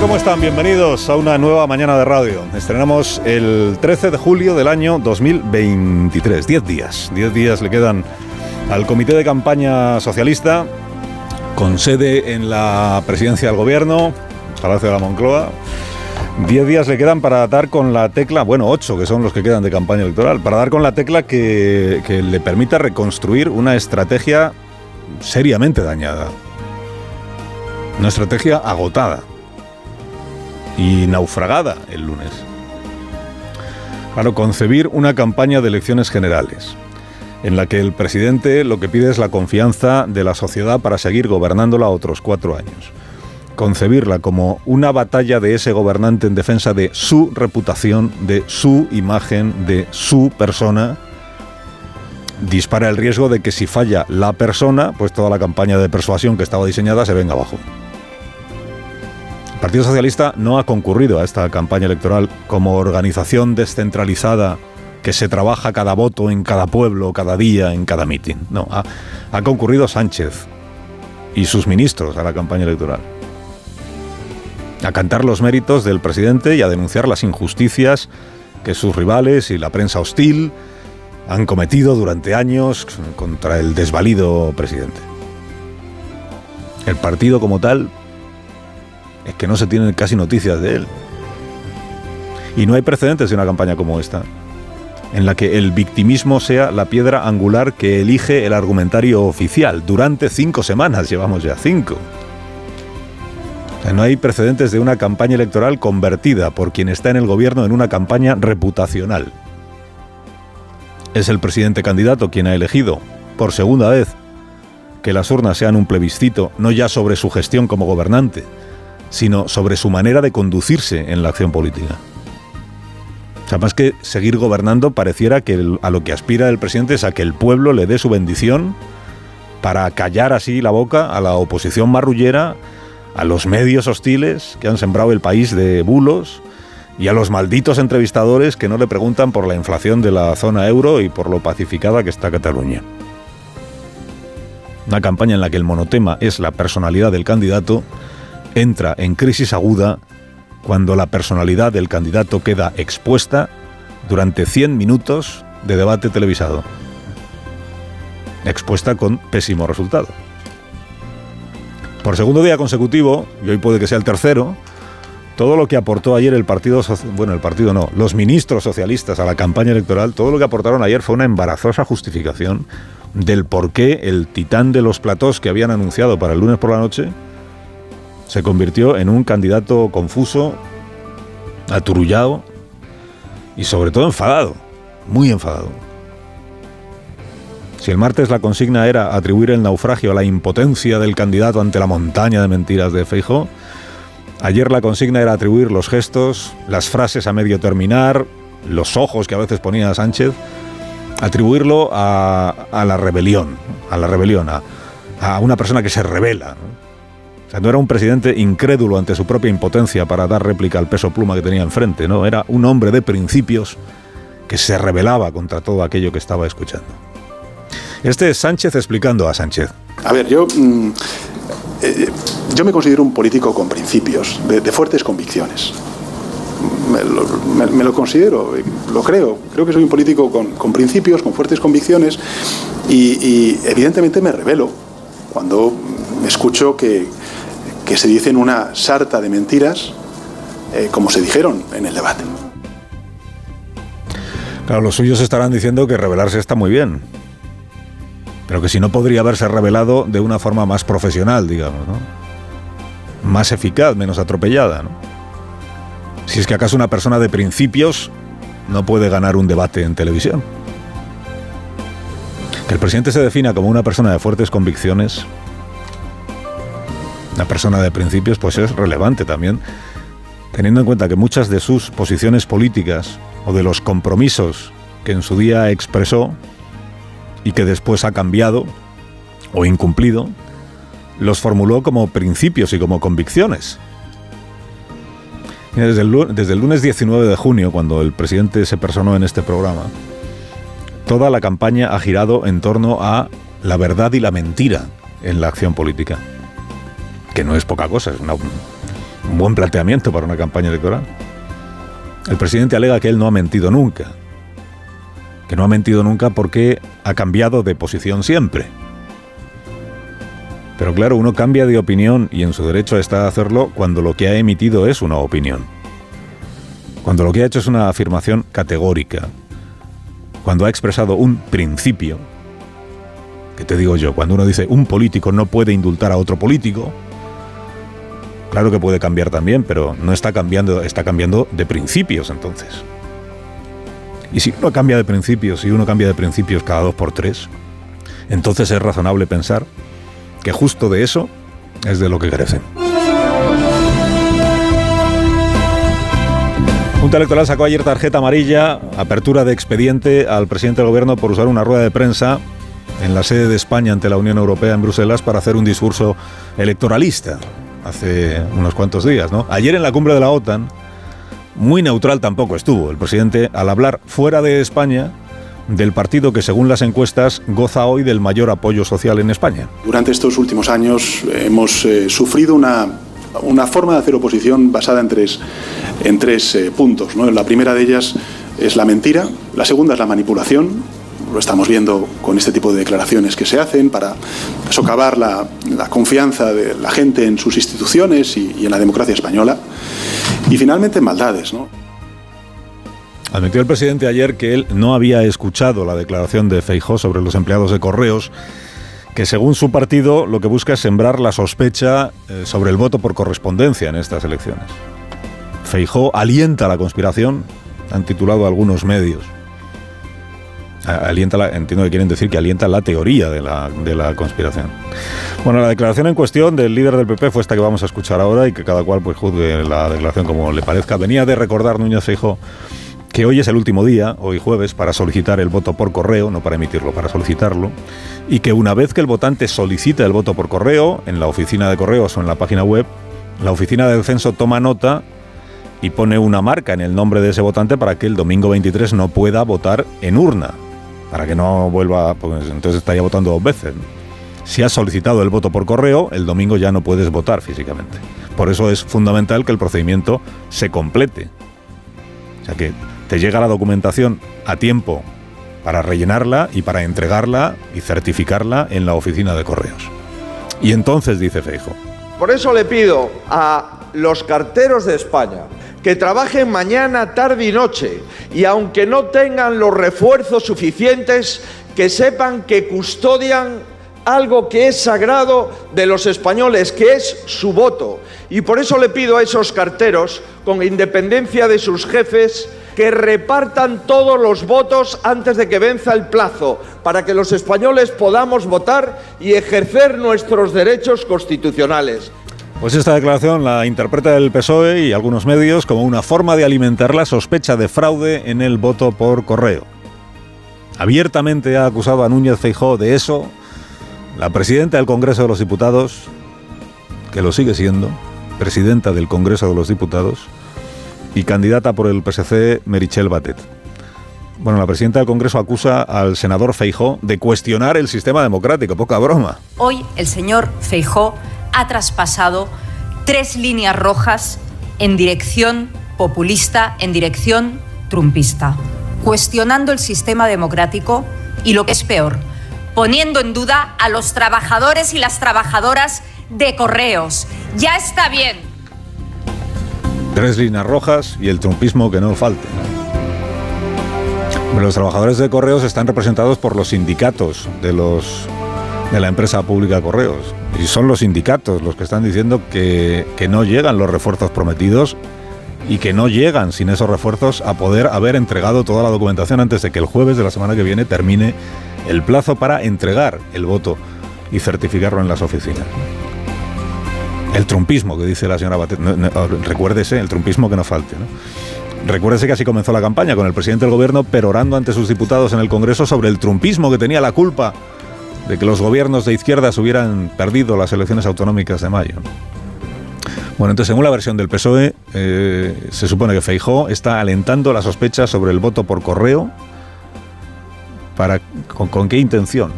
¿Cómo están? Bienvenidos a una nueva mañana de radio. Estrenamos el 13 de julio del año 2023. 10 días. 10 días le quedan al Comité de Campaña Socialista, con sede en la presidencia del Gobierno, Palacio de la Moncloa. 10 días le quedan para dar con la tecla, bueno, 8 que son los que quedan de campaña electoral, para dar con la tecla que, que le permita reconstruir una estrategia seriamente dañada. Una estrategia agotada y naufragada el lunes. Claro, concebir una campaña de elecciones generales en la que el presidente lo que pide es la confianza de la sociedad para seguir gobernándola otros cuatro años. Concebirla como una batalla de ese gobernante en defensa de su reputación, de su imagen, de su persona, dispara el riesgo de que si falla la persona, pues toda la campaña de persuasión que estaba diseñada se venga abajo. Partido Socialista no ha concurrido a esta campaña electoral como organización descentralizada que se trabaja cada voto en cada pueblo, cada día, en cada mitin. No, ha, ha concurrido Sánchez y sus ministros a la campaña electoral. A cantar los méritos del presidente y a denunciar las injusticias que sus rivales y la prensa hostil han cometido durante años contra el desvalido presidente. El partido como tal es que no se tienen casi noticias de él. Y no hay precedentes de una campaña como esta en la que el victimismo sea la piedra angular que elige el argumentario oficial. Durante cinco semanas, llevamos ya cinco. No hay precedentes de una campaña electoral convertida por quien está en el gobierno en una campaña reputacional. Es el presidente candidato quien ha elegido, por segunda vez, que las urnas sean un plebiscito no ya sobre su gestión como gobernante, sino sobre su manera de conducirse en la acción política. O sea, más que seguir gobernando, pareciera que a lo que aspira el presidente es a que el pueblo le dé su bendición para callar así la boca a la oposición marrullera, a los medios hostiles que han sembrado el país de bulos y a los malditos entrevistadores que no le preguntan por la inflación de la zona euro y por lo pacificada que está Cataluña. Una campaña en la que el monotema es la personalidad del candidato entra en crisis aguda cuando la personalidad del candidato queda expuesta durante 100 minutos de debate televisado. Expuesta con pésimo resultado. Por segundo día consecutivo, y hoy puede que sea el tercero, todo lo que aportó ayer el partido, bueno, el partido no, los ministros socialistas a la campaña electoral, todo lo que aportaron ayer fue una embarazosa justificación del por qué el titán de los platós que habían anunciado para el lunes por la noche se convirtió en un candidato confuso, aturullado y sobre todo enfadado, muy enfadado. Si el martes la consigna era atribuir el naufragio a la impotencia del candidato ante la montaña de mentiras de Feijo, ayer la consigna era atribuir los gestos, las frases a medio terminar, los ojos que a veces ponía Sánchez, atribuirlo a, la rebelión, a la rebelión, a, una persona que se revela. Sea, no era un presidente incrédulo ante su propia impotencia para dar réplica al peso pluma que tenía enfrente, no, era un hombre de principios que se rebelaba contra todo aquello que estaba escuchando. Este es Sánchez explicando a Sánchez. A ver, yo, mm, eh, yo me considero un político con principios, de, fuertes convicciones. Me lo, me, me lo, considero, lo creo. Creo que soy un político con, con principios, con fuertes convicciones y, y, evidentemente me revelo cuando escucho que, que se dicen una sarta de mentiras eh, como se dijeron en el debate. Claro, los suyos estarán diciendo que revelarse está muy bien, pero que si no podría haberse revelado de una forma más profesional, digamos, ¿no? Más eficaz, menos atropellada, ¿no? Si es que acaso una persona de principios no puede ganar un debate en televisión. Que el presidente se defina como una persona de fuertes convicciones, una persona de principios, pues es relevante también teniendo en cuenta que muchas de sus posiciones políticas o de los compromisos que en su día expresó y que después ha cambiado o incumplido, los formuló como principios y como convicciones. Desde el, desde el, lunes 19 de junio, cuando el presidente se personó en este programa, toda la campaña ha girado en torno a la verdad y la mentira en la acción política. Que no es poca cosa, es un buen planteamiento para una campaña electoral. El presidente alega que él no ha mentido nunca. Que no ha mentido nunca porque ha cambiado de posición siempre. Pero claro, uno cambia de opinión y en su derecho está a hacerlo cuando lo que ha emitido es una opinión. Cuando lo que ha hecho es una afirmación categórica. Cuando ha expresado un principio. Que te digo yo, cuando uno dice un político no puede indultar a otro político, claro que puede cambiar también, pero no está cambiando, está cambiando de principios entonces. Y si uno cambia de principios, si uno cambia de principios cada dos por tres, entonces es razonable pensar que justo de eso es de lo que carecen. Junta Electoral sacó ayer tarjeta amarilla, apertura de expediente al presidente del gobierno por usar una rueda de prensa en la sede de España ante la Unión Europea en Bruselas para hacer un discurso electoralista hace unos cuantos días, ¿no? Ayer en la cumbre de la OTAN, muy neutral tampoco estuvo el presidente al hablar fuera de España del partido que según las encuestas goza hoy del mayor apoyo social en España. Durante estos últimos años hemos eh, sufrido una, una, forma de hacer oposición basada en tres, en tres eh, puntos. ¿no? La primera de ellas es la mentira, la segunda es la manipulación, lo estamos viendo con este tipo de declaraciones que se hacen para socavar la, la confianza de la gente en sus instituciones y, y en la democracia española. Y finalmente maldades. ¿no? Admitió el presidente ayer que él no había escuchado la declaración de Feijó sobre los empleados de correos, que según su partido lo que busca es sembrar la sospecha eh, sobre el voto por correspondencia en estas elecciones. Feijó alienta la conspiración, han titulado algunos medios. Alienta la, entiendo que quieren decir que alienta la teoría de la, de la conspiración. Bueno, la declaración en cuestión del líder del PP fue esta que vamos a escuchar ahora y que cada cual pues juzgue la declaración como le parezca. Venía de recordar Núñez Feijó que hoy es el último día, hoy jueves, para solicitar el voto por correo, no para emitirlo, para solicitarlo, y que una vez que el votante solicita el voto por correo, en la oficina de correos o en la página web, la oficina del censo toma nota y pone una marca en el nombre de ese votante para que el domingo 23 no pueda votar en urna, para que no vuelva, pues entonces estaría votando dos veces. Si has solicitado el voto por correo, el domingo ya no puedes votar físicamente. Por eso es fundamental que el procedimiento se complete. O sea que te llega la documentación a tiempo para rellenarla y para entregarla y certificarla en la oficina de correos. Y entonces dice Feijo. Por eso le pido a los carteros de España que trabajen mañana, tarde y noche y aunque no tengan los refuerzos suficientes, que sepan que custodian algo que es sagrado de los españoles, que es su voto. Y por eso le pido a esos carteros, con independencia de sus jefes, que repartan todos los votos antes de que venza el plazo, para que los españoles podamos votar y ejercer nuestros derechos constitucionales. Pues esta declaración la interpreta el PSOE y algunos medios como una forma de alimentar la sospecha de fraude en el voto por correo. Abiertamente ha acusado a Núñez Feijó de eso la presidenta del Congreso de los Diputados, que lo sigue siendo, presidenta del Congreso de los Diputados, y candidata por el PSC Merichel Batet. Bueno, la presidenta del Congreso acusa al senador Feijó de cuestionar el sistema democrático, poca broma. Hoy el señor Feijó ha traspasado tres líneas rojas en dirección populista, en dirección trumpista, cuestionando el sistema democrático y lo que es peor, poniendo en duda a los trabajadores y las trabajadoras de correos. Ya está bien Tres líneas rojas y el trumpismo que no falte. Los trabajadores de correos están representados por los sindicatos de, los, de la empresa pública Correos. Y son los sindicatos los que están diciendo que, que no llegan los refuerzos prometidos y que no llegan sin esos refuerzos a poder haber entregado toda la documentación antes de que el jueves de la semana que viene termine el plazo para entregar el voto y certificarlo en las oficinas. El trumpismo que dice la señora Batet. recuérdese, el trumpismo que no falte. ¿no? Recuérdese que así comenzó la campaña, con el presidente del gobierno perorando ante sus diputados en el Congreso sobre el trumpismo que tenía la culpa de que los gobiernos de izquierdas hubieran perdido las elecciones autonómicas de mayo. Bueno, entonces, según la versión del PSOE, eh, se supone que Feijó está alentando la sospecha sobre el voto por correo. Para, ¿Con qué intención?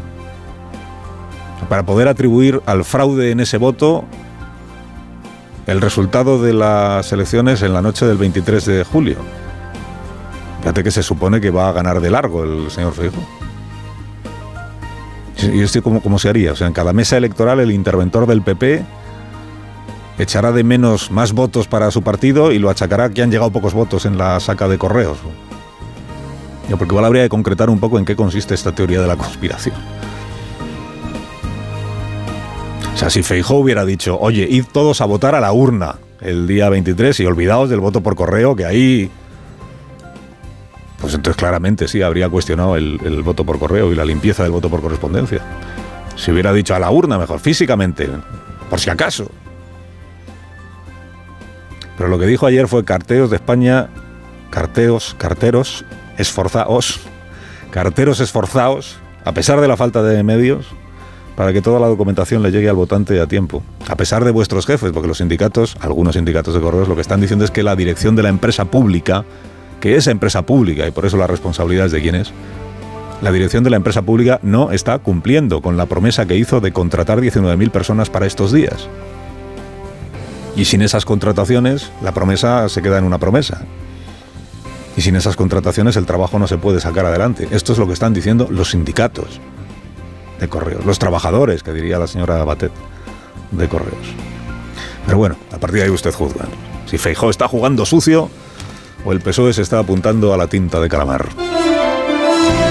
Para poder atribuir al fraude en ese voto el resultado de las elecciones en la noche del 23 de julio. Fíjate que se supone que va a ganar de largo el señor Feijóo. ¿Y esto cómo, cómo se haría? O sea, en cada mesa electoral el interventor del PP echará de menos más votos para su partido y lo achacará que han llegado pocos votos en la saca de correos. Porque igual habría que concretar un poco en qué consiste esta teoría de la conspiración. O sea, si Feijó hubiera dicho, oye, id todos a votar a la urna el día 23 y olvidaos del voto por correo, que ahí pues entonces claramente sí habría cuestionado el, voto por correo y la limpieza del voto por correspondencia. Si hubiera dicho a la urna, mejor físicamente, por si acaso. Pero lo que dijo ayer fue carteos de España, carteos, carteros, esforzaos, carteros esforzados, a pesar de la falta de medios, para que toda la documentación le llegue al votante a tiempo. A pesar de vuestros jefes, porque los sindicatos, algunos sindicatos de correos, lo que están diciendo es que la dirección de la empresa pública que es empresa pública y por eso la responsabilidad es de quién es, la dirección de la empresa pública no está cumpliendo con la promesa que hizo de contratar 19.000 personas para estos días. Y sin esas contrataciones, la promesa se queda en una promesa. Y sin esas contrataciones el trabajo no se puede sacar adelante. Esto es lo que están diciendo los sindicatos de correos, los trabajadores, que diría la señora Batet, de correos. Pero bueno, a partir de ahí usted juzga. Si Feijó está jugando sucio, o el PSOE se está apuntando a la tinta de calamar.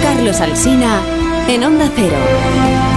Carlos Alsina en Onda Cero.